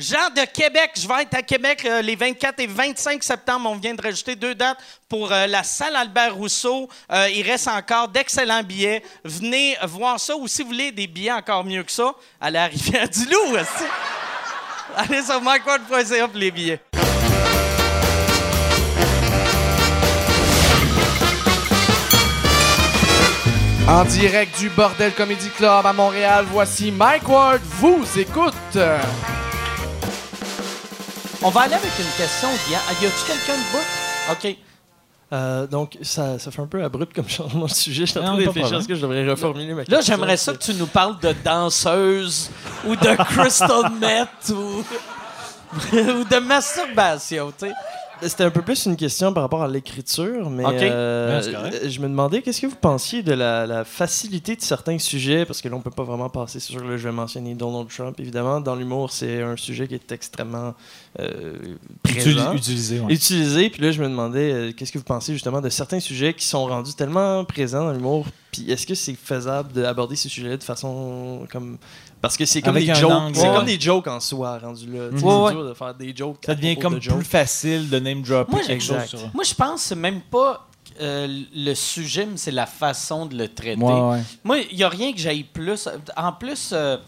Jean de Québec, je vais être à Québec euh, les 24 et 25 septembre. On vient de rajouter deux dates pour euh, la salle Albert Rousseau. Euh, il reste encore d'excellents billets. Venez voir ça. Ou si vous voulez des billets encore mieux que ça, allez à Rivière-du-Loup. aussi. allez sur MikeWard.ca pour les billets. En direct du Bordel Comedy Club à Montréal, voici Mike Ward vous écoute. On va aller avec une question. Y a-tu quelqu'un de bout? OK. Euh, donc, ça, ça fait un peu abrupt comme changement de sujet. Je suis en train de réfléchir à problème. ce que je devrais reformuler ma question. Là, j'aimerais ça que tu nous parles de danseuse ou de crystal meth ou, ou de masturbation, tu sais. C'était un peu plus une question par rapport à l'écriture, mais euh, je me demandais qu'est-ce que vous pensiez de la, la facilité de certains sujets, parce que là, on peut pas vraiment passer sur le je vais mentionner Donald Trump, évidemment. Dans l'humour, c'est un sujet qui est extrêmement euh, présent. Utili- Utilisé, ouais. utilisé. Puis là, je me demandais, euh, qu'est-ce que vous pensez justement de certains sujets qui sont rendus tellement présents dans l'humour? Puis est-ce que c'est faisable d'aborder ces sujets de façon comme. Parce que c'est comme, des jokes, c'est comme des jokes en soi rendus là. C'est dur de faire des jokes. Ça devient comme de jokes. plus facile de name dropper Moi, quelque exact. chose sur. Moi, je pense que c'est même pas euh, le sujet, mais c'est la façon de le traiter. Ouais, ouais. Moi, il n'y a rien que j'aille plus. En plus, euh,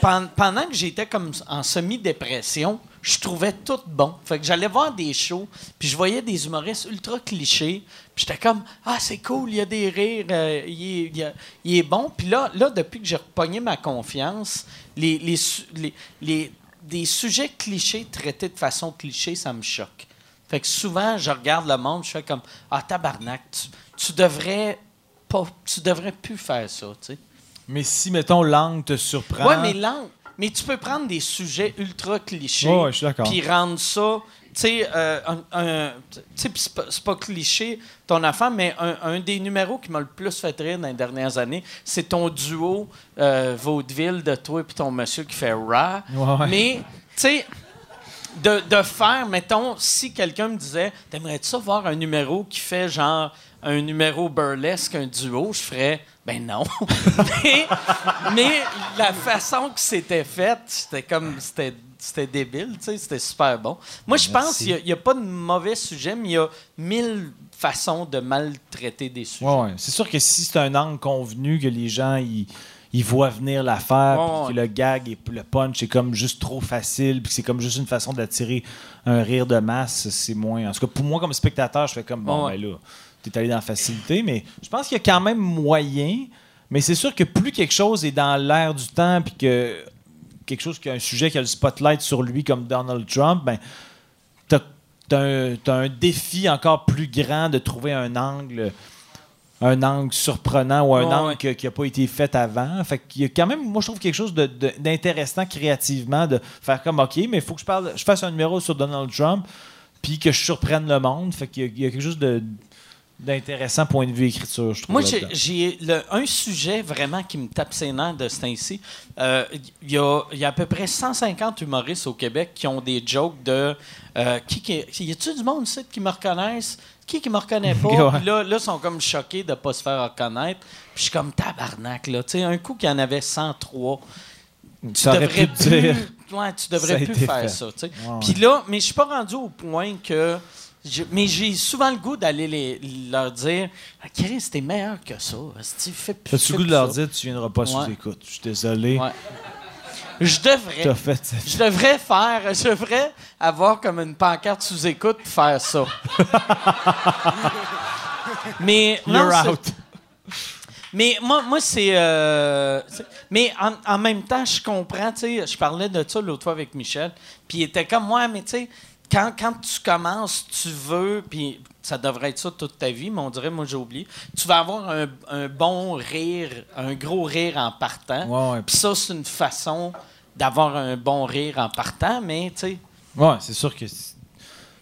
pen- pendant que j'étais comme en semi-dépression, je trouvais tout bon. Fait que j'allais voir des shows, puis je voyais des humoristes ultra clichés, puis j'étais comme ah c'est cool, il y a des rires, euh, il, est, il y a- il est bon. Puis là, là depuis que j'ai repogné ma confiance, les, les, les- les- des sujets clichés traités de façon cliché, ça me choque. Fait que souvent, je regarde le monde, je fais comme ah tabarnak, tu, tu devrais pas, tu devrais plus faire ça, tu sais. Mais si, mettons, l'angle te surprend. Ouais, mais l'angle. Mais tu peux prendre des sujets ultra clichés. Ouais, ouais, je suis d'accord. Puis rendre ça. Tu sais, euh, un- c'est pas, cliché ton affaire, mais un, un des numéros qui m'a le plus fait rire dans les dernières années, c'est ton duo euh, vaudeville de toi et ton monsieur qui fait Ra. Ouais, ouais. Mais, tu sais, de, de faire, mettons, si quelqu'un me disait, t'aimerais-tu ça voir un numéro qui fait genre un numéro burlesque, un duo, je ferais, ben non. mais, mais la façon que c'était fait, c'était comme, c'était c'était débile, tu sais, c'était super bon. Moi, je pense qu'il n'y a, pas de mauvais sujet, mais il y a mille façons de maltraiter des sujets. Ouais, ouais. C'est sûr que si c'est un angle convenu, que les gens ils, ils voient venir l'affaire, Ouais, puis que le gag et le punch est comme juste trop facile, puis que c'est comme juste une façon d'attirer un rire de masse, c'est moins. En tout cas, pour moi, comme spectateur, je fais comme bon, ben là, t'es allé dans la facilité, mais je pense qu'il y a quand même moyen. Mais c'est sûr que plus quelque chose est dans l'air du temps, puis que quelque chose qui a un sujet qui a le spotlight sur lui, comme Donald Trump, ben t'as t'as un, défi encore plus grand de trouver un angle un angle surprenant ou un angle ouais. qui n'a pas été fait avant. Fait qu'il y a quand même, moi, je trouve quelque chose d'intéressant créativement de faire comme, OK, mais il faut que je, parle, je fasse un numéro sur Donald Trump puis que je surprenne le monde. Fait qu'il y y, a quelque chose de d'intéressant point de vue écriture, je trouve. Moi, j'ai- un sujet vraiment qui me tape ses nerfs de ce temps-ci. Euh, Il y, a, il y a à peu près 150 humoristes au Québec qui ont des jokes de. euh, qui, qui, y a-tu du monde ici qui me reconnaissent? Qui qui me reconnaît pas? Ouais. Puis là, là, ils sont comme choqués de ne pas se faire reconnaître. Puis je suis comme tabarnak, là. Tu sais, un coup qu'il y en avait 103. Tu devrais pu dire. Ouais, tu devrais plus faire fait. ça. Puis là, mais je suis pas rendu au point que. Je- mais j'ai souvent le goût d'aller leur dire ah, Chris, t'es meilleur que ça. Fais plus- T'as-tu fais le goût de leur ça. dire tu viendras pas sous écoute? Je suis désolé. Ouais. Je devrais. Fait Je devrais faire. Je devrais avoir comme une pancarte sous écoute pour faire ça. mais. non, You're c'est- out. mais moi, moi c'est. euh, mais en, en même temps, je comprends, tu sais, je parlais de ça l'autre fois avec Michel, puis il était comme moi, mais tu sais, quand, quand tu commences, tu veux, puis ça devrait être ça toute ta vie, mais on dirait, moi j'ai oublié, tu vas avoir un, un bon rire, un gros rire en partant. Ouais, ouais. Puis ça, c'est une façon d'avoir un bon rire en partant, mais tu sais. Ouais, c'est sûr que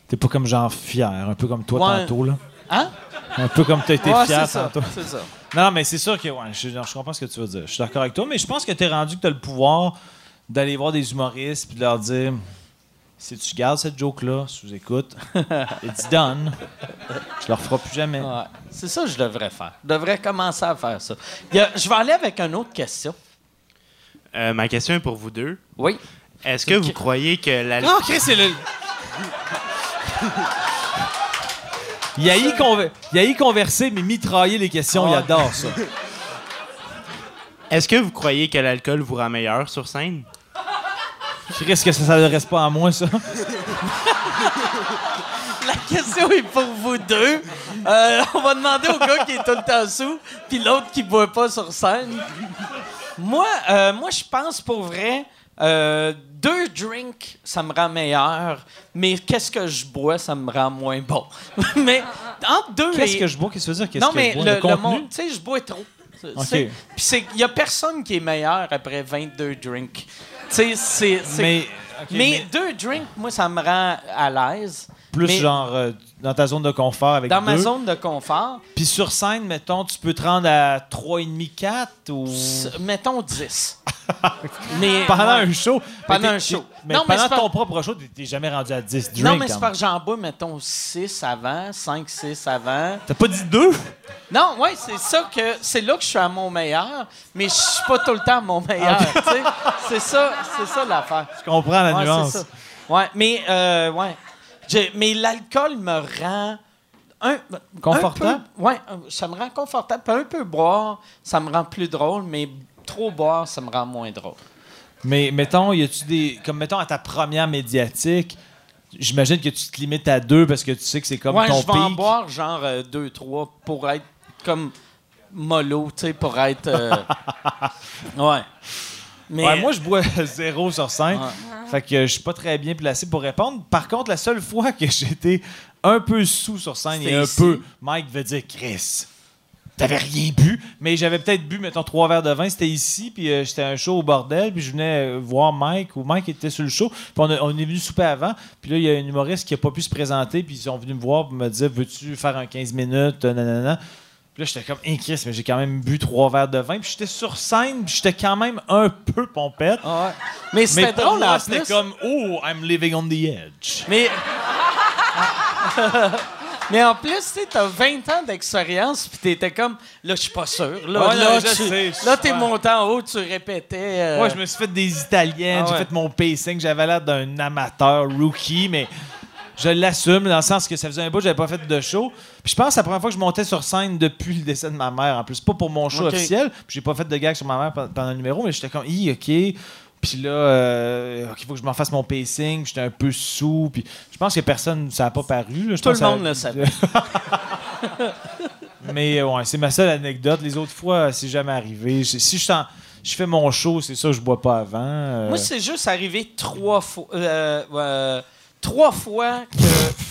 t'es pas comme genre fier, un peu comme toi Ouais. tantôt, là. Hein? Un peu comme t'as été fier tantôt. C'est ça. Non, mais c'est sûr que ouais, je, je comprends ce que tu veux dire. Je suis d'accord avec toi, mais je pense que tu es rendu que tu as le pouvoir d'aller voir des humoristes puis de leur dire si tu gardes cette joke-là, sous-écoute, it's done. Je le referai plus jamais. Ouais. C'est ça que je devrais faire. Je devrais commencer à faire ça. A- je vais aller avec une autre question. Euh, ma question est pour vous deux. Oui. Est-ce que vous croyez que la... Ah, Chris, c'est le. Il a y conver- il a y converser, mais mitrailler les questions, il adore ça. Est-ce que vous croyez que l'alcool vous rend meilleur sur scène? Chris, que ça s'adresse pas à moi, ça? La question est pour vous deux. Euh, on va demander au gars qui est tout le temps sous, puis l'autre qui ne boit pas sur scène. Moi, euh, moi je pense pour vrai, euh, deux drinks, ça me rend meilleur, mais qu'est-ce que je bois, ça me rend moins bon. mais entre deux Qu'est-ce et- que je bois? Qu'est-ce que tu veux dire? Qu'est-ce non, que mais je bois? le, Le le monde, tu sais, je bois trop. C'est- Ok. c'est- Puis il y a personne qui est meilleur après 22 drinks. Sais, c'est, mais, mais deux drinks, moi, ça me rend à l'aise. Plus mais- genre euh, dans ta zone de confort avec Dans ma deux. zone de confort, Puis sur scène, mettons, tu peux te rendre à 3,5, 4 ou... s- mettons 10. mais Pendant ouais. un show. Pendant Mais un show. Mais Non, mais pendant pas- ton propre show, t'es- t'es jamais rendu à 10 drinks. Non, mais c'est hein. par bois, mettons 6 avant, 5, 6 avant. T'as pas dit 2? Non, ouais, c'est ça que c'est là que je suis à mon meilleur, mais je suis pas tout le temps à mon meilleur. tu. C'est ça, c'est ça l'affaire. Je comprends la Ouais, nuance. c'est ça. Ouais, mais euh, ouais. Mais l'alcool me rend un Confortable? un peu- ouais, euh, ça me rend confortable. Puis un peu boire, ça me rend plus drôle, mais trop boire, ça me rend moins drôle. Mais mettons, y a-tu des. Comme mettons à ta première médiatique, j'imagine que tu te limites à deux parce que tu sais que c'est comme ouais, ton je vais en boire genre 2 trois pour être comme mollo, tu sais, pour être euh, Ouais. Mais Ouais, moi, je bois zéro sur scène. Ouais. Fait que je suis pas très bien placé pour répondre. Par contre, la seule fois que j'étais un peu sous sur scène et un ici. peu, Mike veut dire Chris. T'avais rien bu, mais j'avais peut-être bu, mettons, trois verres de vin. C'était ici, puis euh, j'étais un show au bordel, puis je venais euh, voir Mike, ou Mike était sur le show, puis on, a- on est venu souper avant, puis là, il y a un humoriste qui a pas pu se présenter, puis ils sont venus me voir, pour me dire Veux-tu faire un 15 minutes? Euh, nanana. Puis là, j'étais comme, hey, Chris, mais j'ai quand même bu trois verres de vin, puis j'étais sur scène, puis j'étais quand même un peu pompette. Ah ouais. Mais c'était drôle en c'était plus. comme Oh, I'm living on the edge. Mais. Mais en plus, tu sais, t'as 20 ans d'expérience, puis t'étais comme, là, je suis pas sûr. Là, Ouais, là, là, t'es ouais. monté en haut, tu répétais. euh, Moi, je me suis fait des Italiennes, Ah j'ai ouais. fait mon pacing, j'avais l'air d'un amateur rookie, mais je l'assume dans le sens que ça faisait un bout, j'avais pas fait de show. Puis je pense que c'est la première fois que je montais sur scène depuis le décès de ma mère, en plus, pas pour mon show officiel. Puis j'ai pas fait de gag sur ma mère pe- pendant le numéro, mais j'étais comme, hi, ok. Puis là, euh, il faut que je m'en fasse mon pacing. J'étais un peu sous. Puis je pense que personne, ça a pas paru. là. Tout le monde le savait. Mais euh, ouais, c'est ma seule anecdote. Les autres fois, c'est jamais arrivé. Si je, sens- je fais mon show, c'est ça, je bois pas avant. euh, Moi, c'est juste arrivé trois fois. euh, euh, trois fois que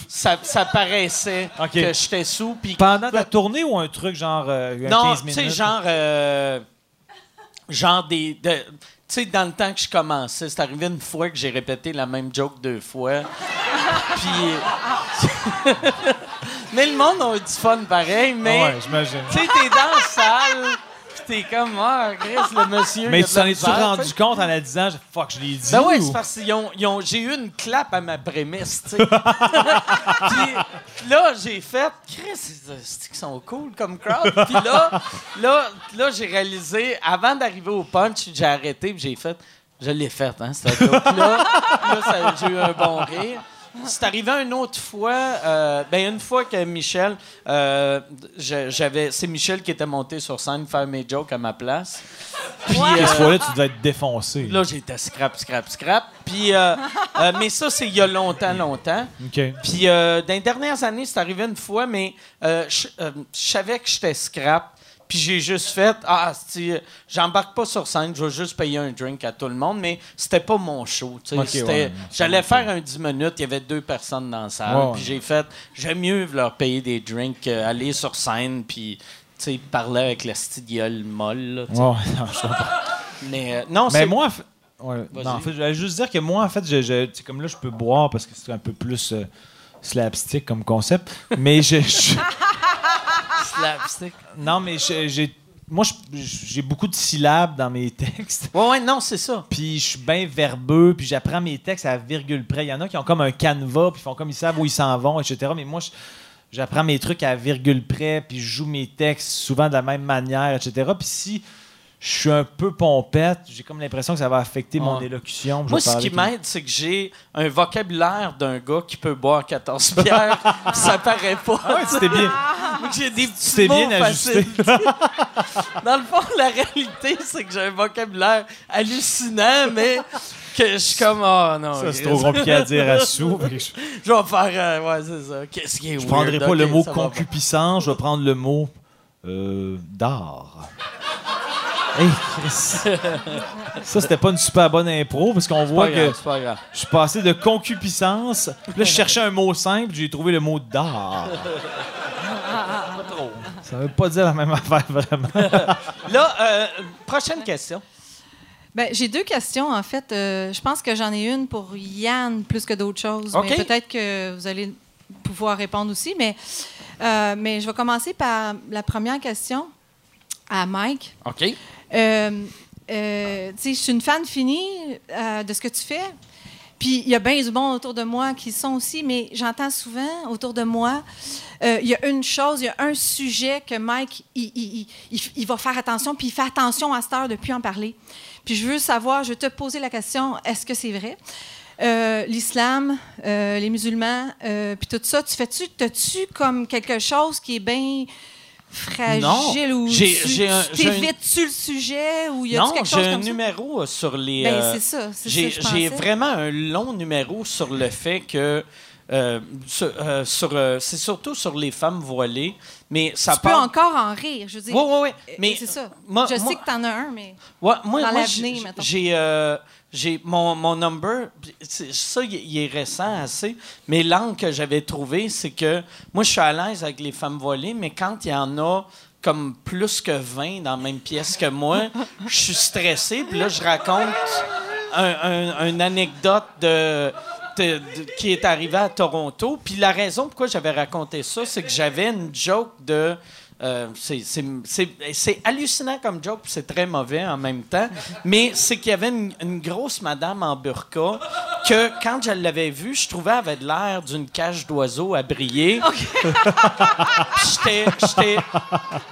ça, ça paraissait que j'étais sous. Puis Pendant ta tournée ou un truc genre euh, non, 15 tu sais, genre. euh, genre des. de- tu sais, dans le temps que je commençais, c'est arrivé une fois que j'ai répété la même joke deux fois. Puis. mais le monde a eu du fun pareil, mais. Ah ouais, j'imagine. Tu sais, t'es dans la salle, pis t'es comme, ah, Chris, le monsieur. Mais tu t'en es-tu rendu compte en la disant, fuck, je l'ai dit? Ben ouais, ou- c'est parce ont- j'ai eu une clap à ma prémisse, tu sais. Puis là, j'ai fait, Chris, c'est qu'ils sont cool comme crowd. Puis là, là, là j'ai réalisé, avant d'arriver au punch, j'ai arrêté, puis j'ai fait, je l'ai fait, hein, cette joke-là. là, ça- j'ai eu un bon rire. C'est arrivé une autre fois, euh, ben une fois que Michel, euh, j'avais, c'est Michel qui était monté sur scène faire mes jokes à ma place. Puis, Cette euh, fois-là, tu devais être défoncé. Là, j'étais scrap, scrap, scrap. Puis, mais ça, c'est il y a longtemps, longtemps. OK. Puis, dans les dernières années, c'est arrivé une fois, mais je je savais que j'étais scrap. Puis j'ai juste fait, ah, j'embarque pas sur scène, je vais juste payer un drink à tout le monde, mais c'était pas mon show. ouais, J'allais faire un 10 minutes, il y avait deux personnes dans la salle, puis j'ai fait, j'aime mieux leur payer des drinks, qu'aller sur scène, puis tu sais, parler avec la gueule molle. là, non, je comprends. Mais euh, non, Mais c'est moi, ouais, non, en fait, je voulais juste dire que moi, en fait, je, comme là, je peux boire parce que c'est un peu plus euh, slapstick comme concept. Mais je, je- slapstick. non, mais j'ai, moi, j'ai beaucoup de syllabes dans mes textes. Ouais, ouais, non, c'est ça. Puis je suis bien verbeux, puis j'apprends mes textes à virgule près. Il y en a qui ont comme un canevas, puis font comme ils savent où ils s'en vont, etc. Mais moi, j'apprends mes trucs à virgule près, puis je joue mes textes souvent de la même manière, etc. Puis si je suis un peu pompette. J'ai comme l'impression que ça va affecter mon élocution. Moi, ce qui m'aide, c'est que j'ai un vocabulaire d'un gars qui peut boire 14 bières. ça paraît pas. Ah ouais, c'était bien. J'ai des petits mots bien ajusté. Dans le fond, la réalité, c'est que j'ai un vocabulaire hallucinant, mais que je suis comme, oh non. Ça, c'est trop compliqué à dire à sous. Je Je vais faire, euh, ouais, c'est ça. Qu'est-ce qui est je prendrai pas le mot concupiscence, je vais prendre le mot euh, d'art. Hey, Chris. Ça, c'était pas une super bonne impro parce qu'on pas. voit pas que pas je suis passé de concupiscence. Là, je cherchais un mot simple, j'ai trouvé le mot d'art. Ça veut pas dire la même affaire, vraiment. Là, euh, prochaine question. Ben, j'ai deux questions, en fait. Euh, je pense que j'en ai une pour Yann plus que d'autres choses. Mais peut-être que vous allez pouvoir répondre aussi. Mais, euh, mais je vais commencer par la première question à Mike. OK. Euh, euh, je suis une fan finie euh, de ce que tu fais. Puis il y a bien du bon autour de moi qui sont aussi, mais j'entends souvent autour de moi, il y a une chose, il y a un sujet que Mike, il, va faire attention, puis il fait attention à cette heure depuis en parler. Puis je veux savoir, je veux te poser la question, est-ce que c'est vrai? L'islam, les musulmans, puis tout ça, tu fais-tu, t'as-tu comme quelque chose qui est bien fragile Non. ou J'ai- tu, j'ai un- tu j'ai un- t'évites-tu le sujet ou y a Non, quelque j'ai chose un comme ça? numéro euh, sur les. Ben, euh, c'est ça, c'est J'ai ça, j'ai vraiment un long numéro sur le fait que. euh, sur, euh, sur, euh, c'est surtout sur les femmes voilées, mais ça tu peux part. encore en rire, je veux dire. Oui, oui, oui. Euh, Mais c'est ça. moi- je moi- sais que t'en as un, mais Ouais, moi, Dans moi, l'avenir, j'ai- j'ai j'ai mon, mon number, ça il est récent assez, mais l'angle que j'avais trouvé, c'est que moi je suis à l'aise avec les femmes voilées, mais quand il y en a comme plus que 20 dans la même pièce que moi, je suis stressé, puis là je raconte un- un- une anecdote de- qui est arrivée à Toronto, puis la raison pourquoi j'avais raconté ça, c'est que j'avais une joke de euh, c'est- hallucinant comme joke, c'est très mauvais en même temps. Mais c'est qu'il y avait une, une grosse madame en burqa que, quand je l'avais vue, je trouvais elle avait l'air d'une cage d'oiseaux à briller. Puis j'étais- j'étais-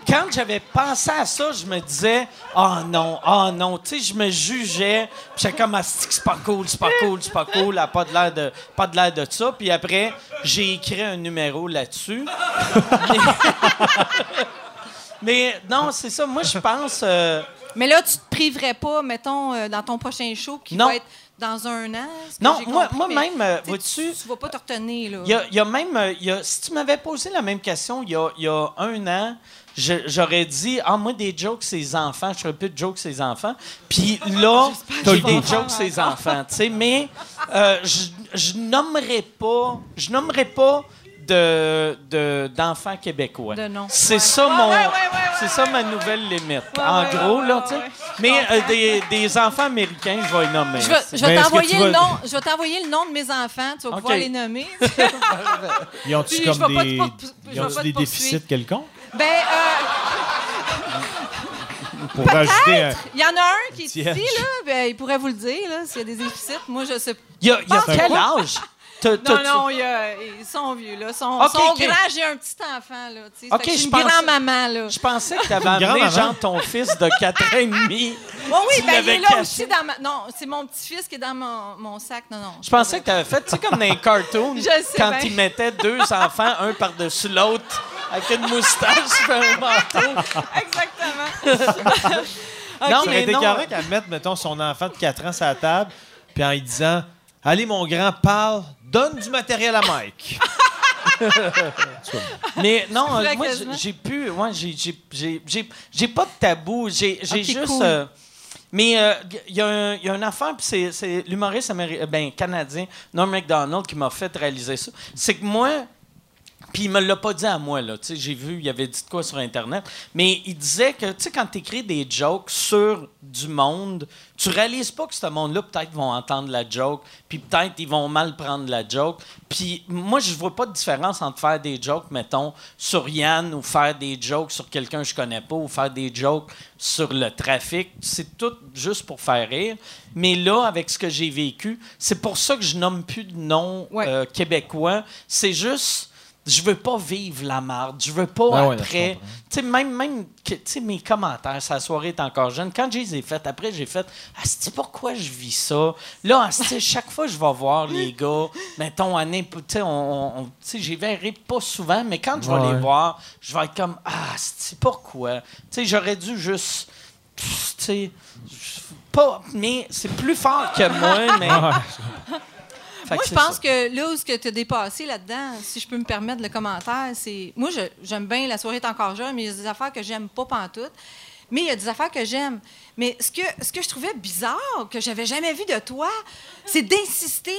Quand j'avais pensé à ça, je me disais Oh non, oh non. Tu sais, je me jugeais. Puis j'étais comme que c'est pas cool, c'est pas cool, c'est pas cool. Elle a pas de l'air de, pas de l'air de ça. Puis après, j'ai écrit un numéro là-dessus. Mais non, c'est ça. Moi, je pense. euh, Mais là, tu te priverais pas, mettons, euh, dans ton prochain show qui Non. va être dans un an? Non, moi- compris, moi mais, même, euh, tu vois-tu- Tu, tu vas pas te retenir, là. Il y a, il y a même. euh, il y a- si tu m'avais posé la même question il y a, il y a un an, j'aurais dit Ah, moi, des jokes, ces enfants. Je ferais plus de jokes, ces enfants. Puis là, j'ai je vais des jokes, ces enfants. tu sais, mais euh, je, je nommerai pas. Je nommerai pas. De, de- d'enfants québécois. De nom. C'est Ouais. ça mon ouais, ouais, ouais, c'est ouais. ça ma nouvelle limite. Ouais, en gros ouais, là, tu sais. ouais. Mais euh, des, des enfants américains, je vais les nommer. Je vais, je t'envoyer le vas- nom. Je vais t'envoyer le nom de mes enfants. Tu vas pouvoir les nommer. Ils ont-tu comme vais pas te des, ils te des déficits quelconques? Ben, euh, pour rajouter un... il y en a un qui est Petit ici, là. Ben, il pourrait vous le dire, là, s'il y a des déficits. Moi, je sais pas. Il y a, il y a Pense quel âge? Non, non, il y a- ils sont vieux, là. Ils sont, OK, sont OK. grands. J'ai un petit enfant, là. tu sais. Je suis une pense- grand-maman, là. Je pensais que tu avais amené genre ton fils de 4 ans et demi. Oui, oui, ben, il est là caché. aussi dans ma... Non, c'est mon petit-fils qui est dans mon, mon sac. Non, non. Je pensais que tu avais fait, tu sais, comme dans les cartoons, sais quand bien. ils mettaient deux enfants, un par-dessus l'autre, avec une moustache et un manteau. Exactement. Non, mais été correct à mettre, mettons, son enfant de 4 ans sur la table, puis en lui disant Allez, mon grand, parle, donne du matériel à Mike. Mais non, euh, moi, j'ai- pu. Ouais, j'ai- j'ai- j'ai j'ai- j'ai pas de tabou. J'ai j'ai Ok, juste. cool. euh, mais euh, il y, a un- il y a une affaire, puis c'est- c'est l'humoriste améri- euh, ben, canadien, Norm MacDonald, qui m'a fait réaliser ça. C'est que moi, puis il me l'a pas dit à moi, là. Tu sais, j'ai vu, il avait dit de quoi sur Internet. Mais il disait que, tu sais, quand tu écris des jokes sur du monde, tu réalises pas que ce monde-là, peut-être, vont entendre la joke, puis peut-être, ils vont mal prendre la joke. Puis moi, je vois pas de différence entre faire des jokes, mettons, sur Yann, ou faire des jokes sur quelqu'un que je connais pas, ou faire des jokes sur le trafic. C'est tout juste pour faire rire. Mais là, avec ce que j'ai vécu, c'est pour ça que je nomme plus de Ouais. euh, québécois. C'est juste je veux pas vivre la marde. Je veux pas après. comprends. Tu sais, même, même que, mes commentaires, sa soirée est encore jeune. Quand je les ai faites, après, j'ai fait Asti, pourquoi je vis ça? Là, Asti, chaque fois que je vais voir les gars, mettons, n'importe- tu sais, on, on- j'y verrai pas souvent, mais quand je vais Ouais. les voir, je vais être comme Ah, Asti, pourquoi? Tu sais, j'aurais dû juste. Tu sais, pas. Mais c'est plus fort que moi, mais. Moi, que je c'est pense ça. que là où tu as dépassé là-dedans, si je peux me permettre le commentaire, c'est. Moi, j'aime bien la soirée est encore jeune, mais il y a des affaires que j'aime pas pantoute. Mais il y a des affaires que j'aime. Mais ce que, ce que je trouvais bizarre, que j'avais jamais vu de toi, c'est d'insister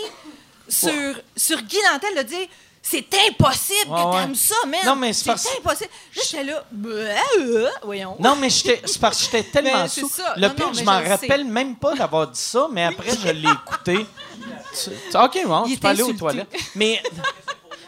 sur, sur Guy Nantel, de dire c'est impossible Ouais, que ouais. t'aimes ça, man. Non, mais c'est c'est parce- impossible. Là, j'étais là, euh, voyons. Non, mais c'est parce que j'étais tellement Ben, c'est sous. ça. Le Non, pire, non, je m'en rappelle sais. même pas d'avoir dit ça, mais après, je l'ai écouté. Tu- OK, bon, Il tu peux aller aux toilettes. Mais,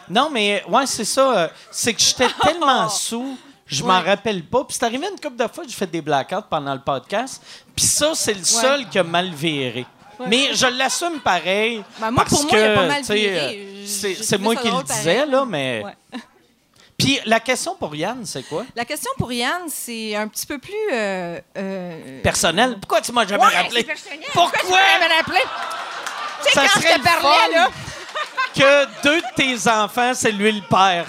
non, mais, ouais, c'est ça. euh, C'est que j'étais tellement sous, je m'en rappelle pas. Puis c'est arrivé une couple de fois, j'ai fait des blackouts pendant le podcast. Puis ça, c'est le seul qui a mal viré. Mais je l'assume pareil. Ben, moi, parce pour moi, il a pas que, mal tu sais, viré. euh, C'est moi ça qui le drôle disais, pareil. là, mais. Ouais. Puis la question pour Yann, c'est quoi? La question pour Yann, c'est un petit peu plus. euh, euh, Personnel. Pourquoi tu m'as jamais Ouais, rappelé? c'est personnel. Pourquoi? tu m'avais rappelé? Ça quand je serait te le parlais, là. que deux de tes enfants, c'est lui le père.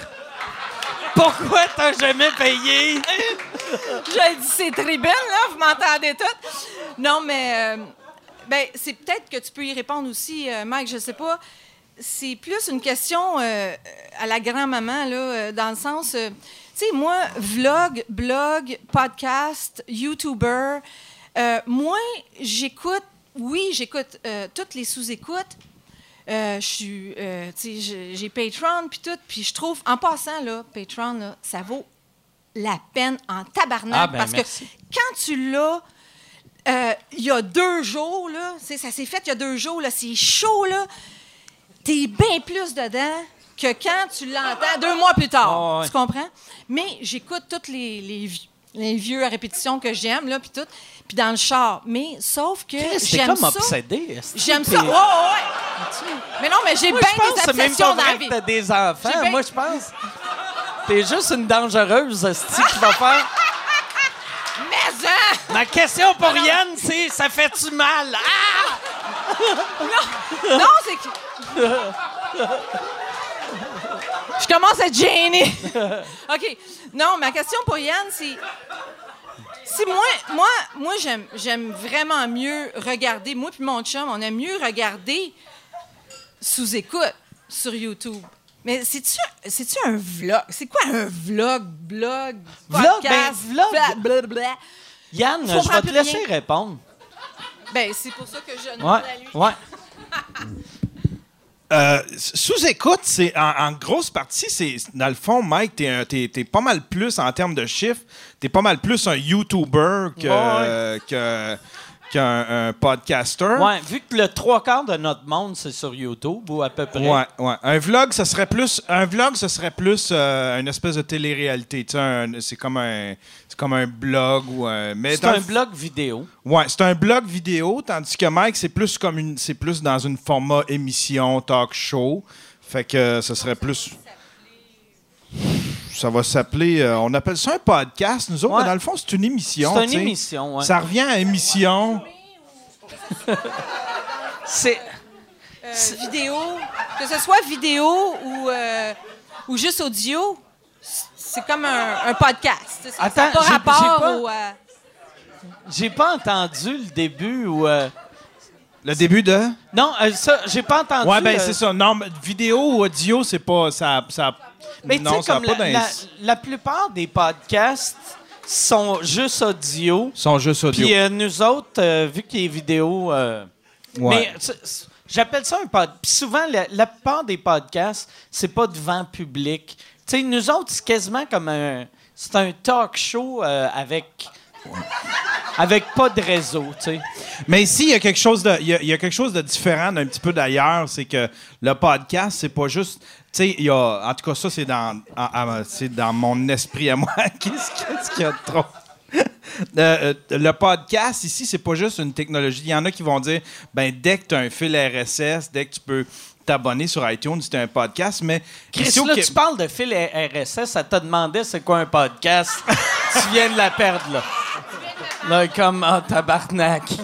Pourquoi t'as jamais payé? J'ai dit, c'est tribune, là, vous m'entendez toutes. Non, mais. euh, ben, c'est peut-être que tu peux y répondre aussi, euh, Mike, je sais pas. C'est plus une question euh, à la grand-maman, là, dans le sens. tu sais, moi, vlog, blog, podcast, YouTuber, moi, j'écoute. Oui, j'écoute euh, toutes les sous-écoutes. Euh, je suis, euh, j'ai- Patreon puis tout, puis je trouve, en passant là, Patreon là, ça vaut la peine en tabarnak Ah, ben, parce merci. que quand tu l'as, il y a deux jours là, ça s'est fait il y a deux jours là, c'est chaud là, t'es bien plus dedans que quand tu l'entends deux mois plus tard, Ah, ouais. tu comprends? Mais j'écoute toutes les, les, les vieux à répétition que j'aime là, puis tout, puis dans le char, mais sauf que j'aime comme ça. obsédé. J'aime ça. Ouais, ouais, ouais. Mais non, mais j'ai bien des obsessions dans la vie. t'as des enfants. Moi, je pense. T'es juste une dangereuse, esti, qui va faire. Mais hein! Ma question pour Yann, c'est ça fait-tu mal? Ah! Non, c'est que. Je commence à être gênée. OK. Non, ma question pour Yann, c'est. Si moi, moi, moi j'aime, j'aime vraiment mieux regarder. Moi puis mon chum, on aime mieux regarder sous écoute sur YouTube. Mais c'est-tu, c'est-tu un vlog? C'est quoi un vlog, blog, Vlog, podcast? ben, vlog. bla- blablabla? Yann, Je vais te laisser rien. répondre. Ben, c'est pour ça que je demande Ouais, à lui. ouais. Euh, sous-écoute, c'est en, en grosse partie, c'est dans le fond, Mike, t'es, t'es pas mal plus en termes de chiffres, t'es pas mal plus un YouTuber que, Ouais. que- qu'un un podcaster. Ouais, vu que le trois quarts de notre monde, c'est sur YouTube, ou à peu près. Ouais, ouais. Un vlog, ce serait plus, un vlog, ce serait plus euh, une espèce de télé-réalité. Tu sais, un- c'est comme un, c'est comme un blog ou un. C'est un blog vidéo. Ouais, c'est un blog vidéo, tandis que Mike, c'est plus comme une, c'est plus dans une format émission, talk show. Fait que ce serait plus. Ça va s'appeler. euh, on appelle ça un podcast, nous autres, Ouais. mais dans le fond, c'est une émission. C'est une émission, ouais. Ça revient à émission. C'est. Euh, vidéo, que ce soit vidéo ou, euh, ou juste audio, c'est comme un, un podcast. C'est- Ça Attends, pas j'ai- pas- pas entendu le début ou. euh, Le début de? Non, euh, ça, j'ai pas entendu. Ouais, ben euh, c'est ça. Non, mais vidéo ou audio, c'est pas. Ça, ça, Mais tu non, sais, comme pas la, la, la plupart des podcasts sont juste audio. sont juste audio. Puis euh, nous autres, euh, vu qu'il y a vidéo. euh, Ouais. Mais j'appelle ça un podcast. Puis souvent, la, la plupart des podcasts, c'est pas devant public. Tu sais, nous autres, c'est quasiment comme un. C'est un talk show euh, avec. Avec pas de réseau, tu sais. Mais ici, il y a quelque chose de, il y a, il y a quelque chose de différent d'un petit peu d'ailleurs, c'est que le podcast, c'est pas juste, sais, il y a, en tout cas ça c'est dans, c'est dans mon esprit à moi. Qu'est-ce qu'est-ce qu'il y a de trop? Euh, euh, le podcast, ici, c'est pas juste une technologie. Il y en a qui vont dire, ben, dès que tu as un fil RSS, dès que tu peux t'abonner sur iTunes, c'est un podcast, mais... Chris, là, tu parles de fil RSS, ça t'a demandé c'est quoi un podcast? tu viens de la perdre, là. Là, comme, ah, tabarnak.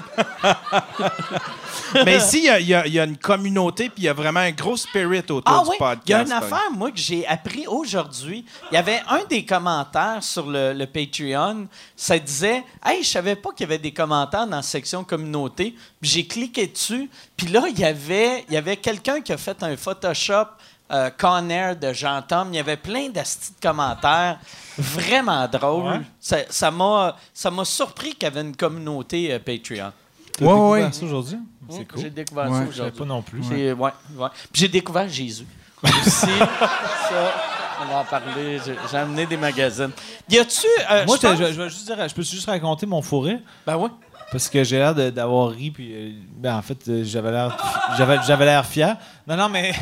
Mais ici, il y a- y, y une communauté, puis il y a vraiment un gros spirit autour Ah du oui, podcast. il y a une affaire, moi, que j'ai appris aujourd'hui. Il y avait un des commentaires sur le, le Patreon, ça disait « Hey, je savais pas qu'il y avait des commentaires dans la section communauté. » j'ai cliqué dessus, puis là, il y avait, il y avait quelqu'un qui a fait un Photoshop euh, Con Air de Jean-Tom. Il y avait plein d'astis de commentaires vraiment drôles. Ouais. Ça- m'a ça m'a surpris qu'il y avait une communauté euh, Patreon. Ouais, découvert ouais. ça aujourd'hui? C'est J'ai cool. découvert Ouais, ça aujourd'hui. pas non plus. J'ai ouais, ouais. Puis j'ai découvert Jésus. Aussi, ça, on va en parler. J'ai j'ai amené des magazines. Y a-tu. euh, Moi, je vais juste dire, je peux juste raconter mon fourré Ben oui. parce que j'ai l'air de- d'avoir ri puis euh, ben, en fait j'avais l'air j'avais j'avais l'air fier. Non non mais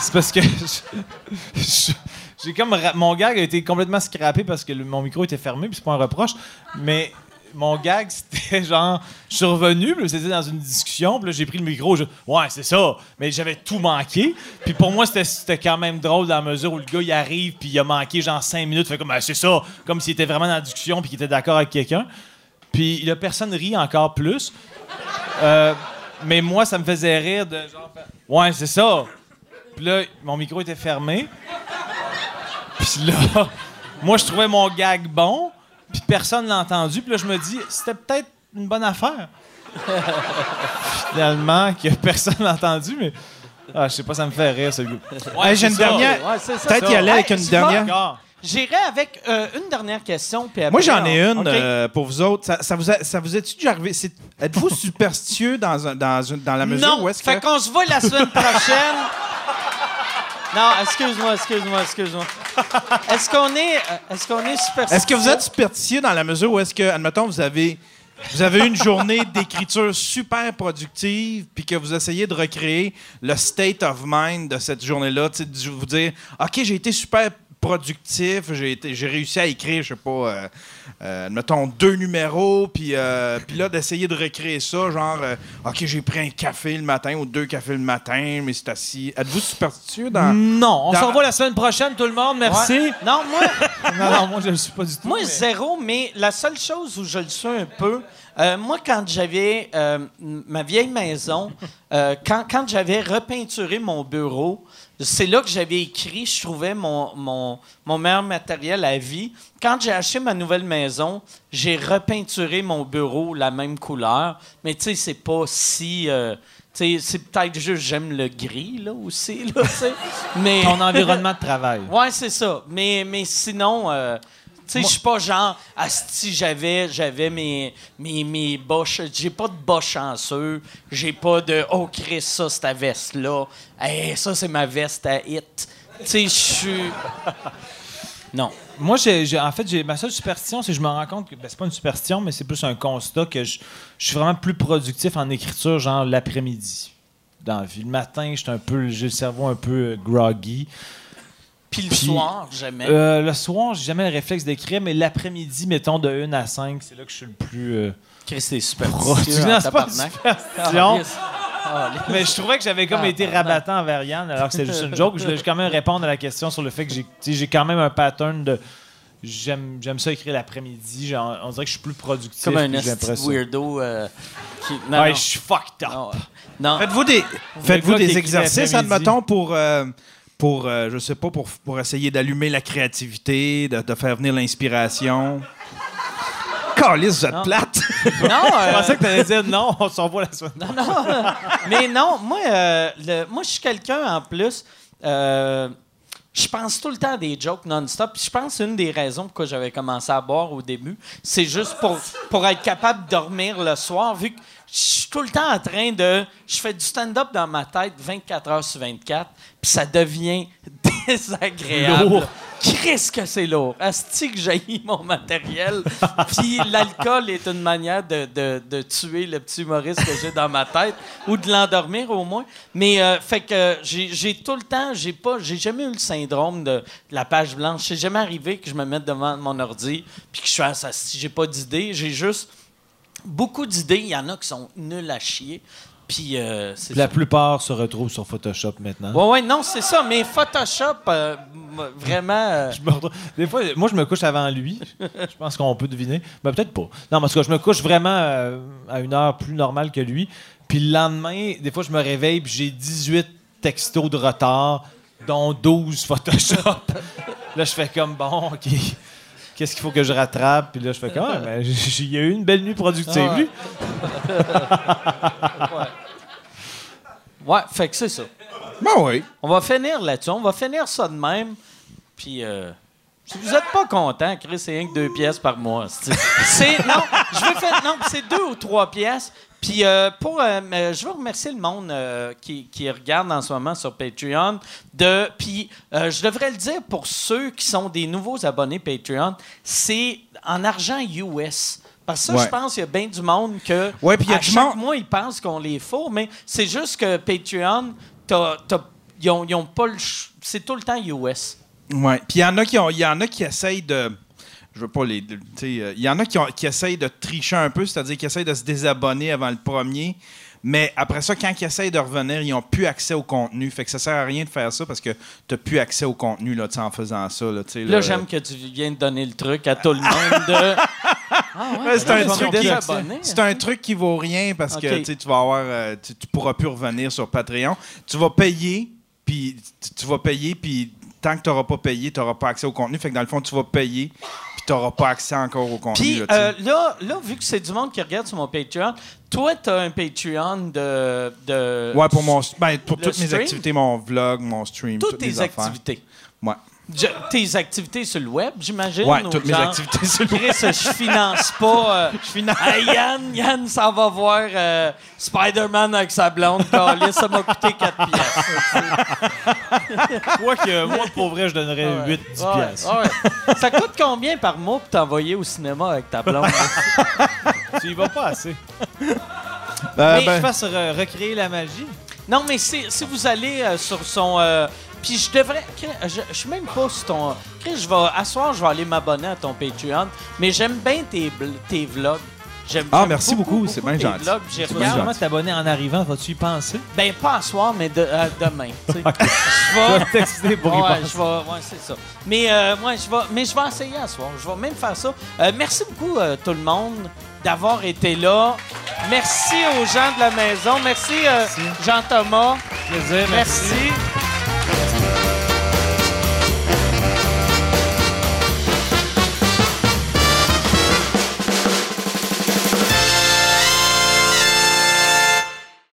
c'est parce que j'ai comme mon gag a été complètement scrappé parce que mon micro était fermé puis c'est pas un reproche mais mon gag, c'était genre, je suis revenu, puis c'était dans une discussion, puis j'ai pris le micro, je, ouais, c'est ça, mais j'avais tout manqué. Puis pour moi, c'était- quand même drôle dans la mesure où le gars, il arrive, puis il a manqué genre cinq minutes, fait comme, Ah, c'est ça, comme s'il était vraiment dans la discussion, puis qu'il était d'accord avec quelqu'un. Puis la personne rit encore plus. Euh, mais moi, ça me faisait rire de genre, ouais, c'est ça. Puis là, mon micro était fermé. Puis là, moi, je trouvais mon gag bon, puis personne l'a entendu. Puis là, je me dis, c'était peut-être une bonne affaire. Finalement, que personne l'a entendu, mais. Ah, je sais pas, ça me fait rire, ce gars. Hey, J'ai une ça. dernière. Ouais. Peut-être y aller avec Hey, une dernière. J'irai avec euh, une dernière question. Puis Moi, après, j'en ai une euh, pour vous autres. Ça, ça vous, a- ça vous est-tu déjà arrivé? Êtes-vous superstitieux dans, un- dans, dans la mesure non, où est-ce fait que... qu'on se voit la semaine prochaine. Non, excuse-moi, excuse-moi, excuse-moi. Est-ce qu'on est, euh, est-ce qu'on est super Est-ce que vous êtes superstitieux dans la mesure où est-ce que, admettons, vous avez, vous avez eu une journée d'écriture super productive, puis que vous essayez de recréer le state of mind de cette journée-là, de vous dire, OK, j'ai été super productif, j'ai j'ai réussi à écrire, je sais pas, euh, euh, admettons, deux numéros, puis euh, puis là, d'essayer de recréer ça, genre, euh, OK, j'ai pris un café le matin ou deux cafés le matin, mais c'est assis. Êtes-vous superstitieux dans... Non, on Dans- se revoit la semaine prochaine, tout le monde. Merci. Ouais. Non, moi, Non, non, moi, je le suis pas du tout. Moi, mais- zéro, mais la seule chose où je le suis un peu, euh, moi, quand j'avais euh, ma vieille maison, euh, quand, quand j'avais repeinturé mon bureau, c'est là que j'avais écrit, je trouvais mon, mon, mon meilleur matériel à vie. Quand j'ai acheté ma nouvelle maison, j'ai repeinturé mon bureau la même couleur, mais tu sais, c'est pas si... euh, tu sais, c'est peut-être juste j'aime le gris, là, aussi, là, tu sais. Mais... Ton environnement de travail. Ouais, c'est ça. Mais, mais sinon, euh, tu sais, je suis pas genre, si j'avais, j'avais mes, mes, mes ch- j'ai pas de bas chanceux, j'ai pas de, oh Chris, ça, c'est ta veste-là, hey, ça, c'est ma veste à hit. Tu sais, je suis. Non. Moi, j'ai, en fait, j'ai, ma seule superstition, c'est que je me rends compte que ben, c'est pas une superstition, mais c'est plus un constat que je, je suis vraiment plus productif en écriture, genre l'après-midi. Dans la vie. Le matin, j'étais un peu, j'ai le cerveau un peu euh, groggy. Puis le Puis, soir, jamais. Euh, le soir, j'ai jamais le réflexe d'écrire, mais l'après-midi, mettons de 1 à 5, c'est là que je suis le plus. euh, Chris, c'est super. c'est pas une tabarnak. superstition. Mais je trouvais que j'avais comme Ah, été pardon. rabattant envers Yann, alors que c'était juste une joke. Je voulais quand même répondre à la question sur le fait que j'ai, quand même un pattern de. J'aime, j'aime ça écrire l'après-midi. Genre, on dirait que je suis plus productif. Comme un weirdo euh, qui. Non, Ouais, non. je suis fucked up. Non, non. Faites-vous des, faites-vous gars qui des exercices, admettons, pour, euh, pour euh, je sais pas, pour, pour essayer d'allumer la créativité, de, de faire venir l'inspiration? Calice, vous êtes Non. plate! Non, Je euh, pensais que tu allais dire non, on s'en va la semaine. Non, non. Mais non, moi, euh, le- moi je suis quelqu'un en plus. euh, je pense tout le temps à des jokes non-stop. Puis Je pense que une des raisons pourquoi j'avais commencé à boire au début, c'est juste pour, pour être capable de dormir le soir, vu que je suis tout le temps en train de. Je fais du stand-up dans ma tête 24 heures sur 24, puis ça devient désagréable. Lourd. Chris que c'est lourd. Asti que j'ai mon matériel. Puis l'alcool est une manière de, de- de tuer le petit humoriste que j'ai dans ma tête ou de l'endormir au moins. Mais euh, fait que j'ai tout le temps, j'ai pas, j'ai jamais eu le syndrome de, de la page blanche. C'est jamais arrivé que je me mette devant mon ordi puis que je fasse si j'ai pas d'idées. J'ai juste beaucoup d'idées. Il y en a qui sont nuls à chier. Puis euh, La ça. plupart se retrouvent sur Photoshop maintenant. Ouais, ouais, non, c'est ça. Mais Photoshop, euh, vraiment. euh, Je me retrouve- Des fois, moi, je me couche avant lui. Je pense qu'on peut deviner. Mais peut-être pas. Non, tout cas, je me couche vraiment à une heure plus normale que lui. Puis le lendemain, des fois, je me réveille puis j'ai 18 textos de retard, dont 12 Photoshop. là, je fais comme, bon, OK. Qu'est-ce qu'il faut que je rattrape? Puis là, je fais comme, ah, mais il y a eu une belle nuit productive, Ah lui. Ouais, fait que c'est ça. Ben oui. On va finir là-dessus. On va finir ça de même. Puis, euh, si vous n'êtes pas content, Chris, c'est rien que deux pièces par mois. c'est- non, je veux faire non, c'est deux ou trois pièces. Puis euh, pour, euh, euh, je veux remercier le monde euh, qui, qui regarde en ce moment sur Patreon. De, puis euh, je devrais le dire pour ceux qui sont des nouveaux abonnés Patreon, c'est en argent US. Parce que ça, Ouais. je pense qu'il y a bien du monde que Ouais, puis il y a à du chaque monde- mois, ils pensent qu'on les faut, mais c'est juste que Patreon, ils ont, pas le C'est tout le temps US. Ouais. Puis il y en a qui ont, il y en a qui essayent de je veux pas les euh, il y en a qui, ont- qui essayent de tricher un peu, c'est-à-dire qui essayent de se désabonner avant le premier. Mais après ça, quand ils essayent de revenir, ils n'ont plus accès au contenu. Fait que ça sert à rien de faire ça parce que tu n'as plus accès au contenu là, en faisant ça. Là, Là, là. j'aime que tu viens de donner le truc à tout le monde de. Ah Ouais, c'est un truc qui-. C'est un truc qui vaut rien parce que tu sais, tu vas avoir, euh, tu, tu pourras plus revenir sur Patreon. Tu vas payer, puis tu, tu vas payer, puis tant que tu n'auras pas payé, tu n'auras pas accès au contenu. Fait que dans le fond, tu vas payer, puis tu n'auras pas accès encore au contenu. Puis là, euh, là, là, vu que c'est du monde qui regarde sur mon Patreon, toi, tu as un Patreon de. de ouais, pour mon, ben, pour toutes mes activités, mon vlog, mon stream, toutes toutes tes affaires. activités. Ouais. Je- tes activités sur le web, j'imagine? Ouais, ou toutes mes activités sur le Chris, je finance pas. euh, Je finance. Hey, Yann, Yann s'en va voir euh, Spider-Man avec sa blonde. Calais, ça m'a coûté 4 pièces. Moi, que, moi, pour vrai, je donnerais 8-10 pièces. Ça coûte combien par mois pour t'envoyer au cinéma avec ta blonde? Tu y vas pas assez. Euh, Mais ben, Je fasse re- recréer la magie. non, mais si, si vous allez euh, sur son... puis je devrais... Je, je suis même pas sur ton... Chris, je vais... À soir, je vais aller m'abonner à ton Patreon. Mais j'aime bien tes, vlogs. J'aime Ah, merci beaucoup, c'est bien gentil. gentil. Comment t'abonner en arrivant? Vas-tu y penser? Ben, pas à soir, mais de- euh, demain. Je vais... texter pour y Ouais, penser. je vais, ouais, c'est ça. Mais euh, ouais, je vais, mais je vais essayer à soir. Je vais même faire ça. Euh, merci beaucoup euh, tout le monde d'avoir été là. Merci aux gens de la maison. Merci, Jean-Thomas. Plaisir, Merci.